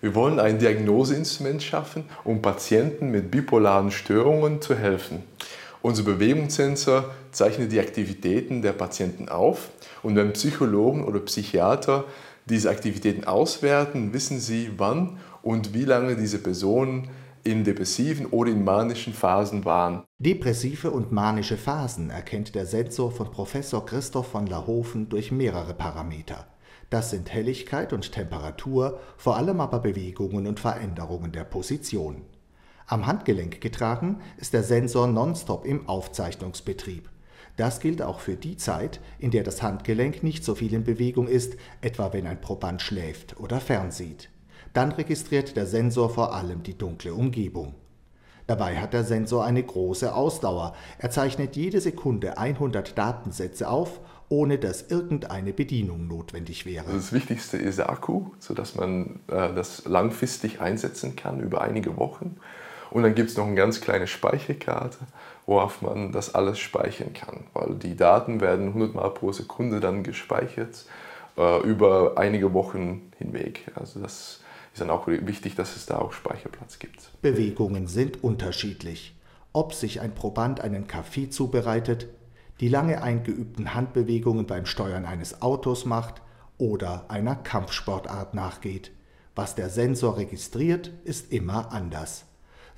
Wir wollen ein Diagnoseinstrument schaffen, um Patienten mit bipolaren Störungen zu helfen. Unser Bewegungssensor zeichnet die Aktivitäten der Patienten auf und wenn Psychologen oder Psychiater diese Aktivitäten auswerten, wissen sie, wann und wie lange diese Personen in depressiven oder in manischen Phasen waren. Depressive und manische Phasen erkennt der Sensor von Professor Christoph von Lahofen durch mehrere Parameter. Das sind Helligkeit und Temperatur, vor allem aber Bewegungen und Veränderungen der Position. Am Handgelenk getragen ist der Sensor nonstop im Aufzeichnungsbetrieb. Das gilt auch für die Zeit, in der das Handgelenk nicht so viel in Bewegung ist, etwa wenn ein Proband schläft oder fernsieht. Dann registriert der Sensor vor allem die dunkle Umgebung. Dabei hat der Sensor eine große Ausdauer. Er zeichnet jede Sekunde 100 Datensätze auf, ohne dass irgendeine Bedienung notwendig wäre. Das Wichtigste ist der Akku, sodass man äh, das langfristig einsetzen kann über einige Wochen. Und dann gibt es noch eine ganz kleine Speicherkarte, worauf man das alles speichern kann, weil die Daten werden 100 Mal pro Sekunde dann gespeichert äh, über einige Wochen hinweg. Also das ist dann auch wichtig, dass es da auch Speicherplatz gibt. Bewegungen sind unterschiedlich. Ob sich ein Proband einen Kaffee zubereitet, die lange eingeübten Handbewegungen beim Steuern eines Autos macht oder einer Kampfsportart nachgeht. Was der Sensor registriert, ist immer anders.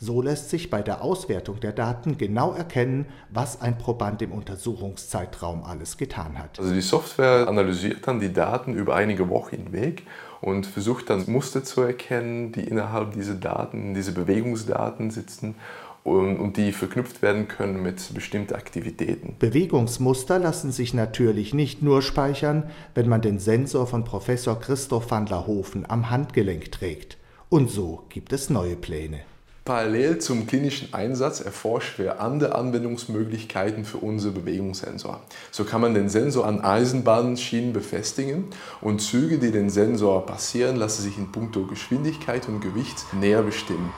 So lässt sich bei der Auswertung der Daten genau erkennen, was ein Proband im Untersuchungszeitraum alles getan hat. Also die Software analysiert dann die Daten über einige Wochen hinweg und versucht dann Muster zu erkennen, die innerhalb dieser Daten, diese Bewegungsdaten sitzen und, die verknüpft werden können mit bestimmten Aktivitäten. Bewegungsmuster lassen sich natürlich nicht nur speichern, wenn man den Sensor von Professor Christoph van der Hofen am Handgelenk trägt. Und so gibt es neue Pläne. Parallel zum klinischen Einsatz erforschen wir andere Anwendungsmöglichkeiten für unsere Bewegungssensor. So kann man den Sensor an Eisenbahnschienen befestigen und Züge, die den Sensor passieren, lassen sich in puncto Geschwindigkeit und Gewicht näher bestimmen.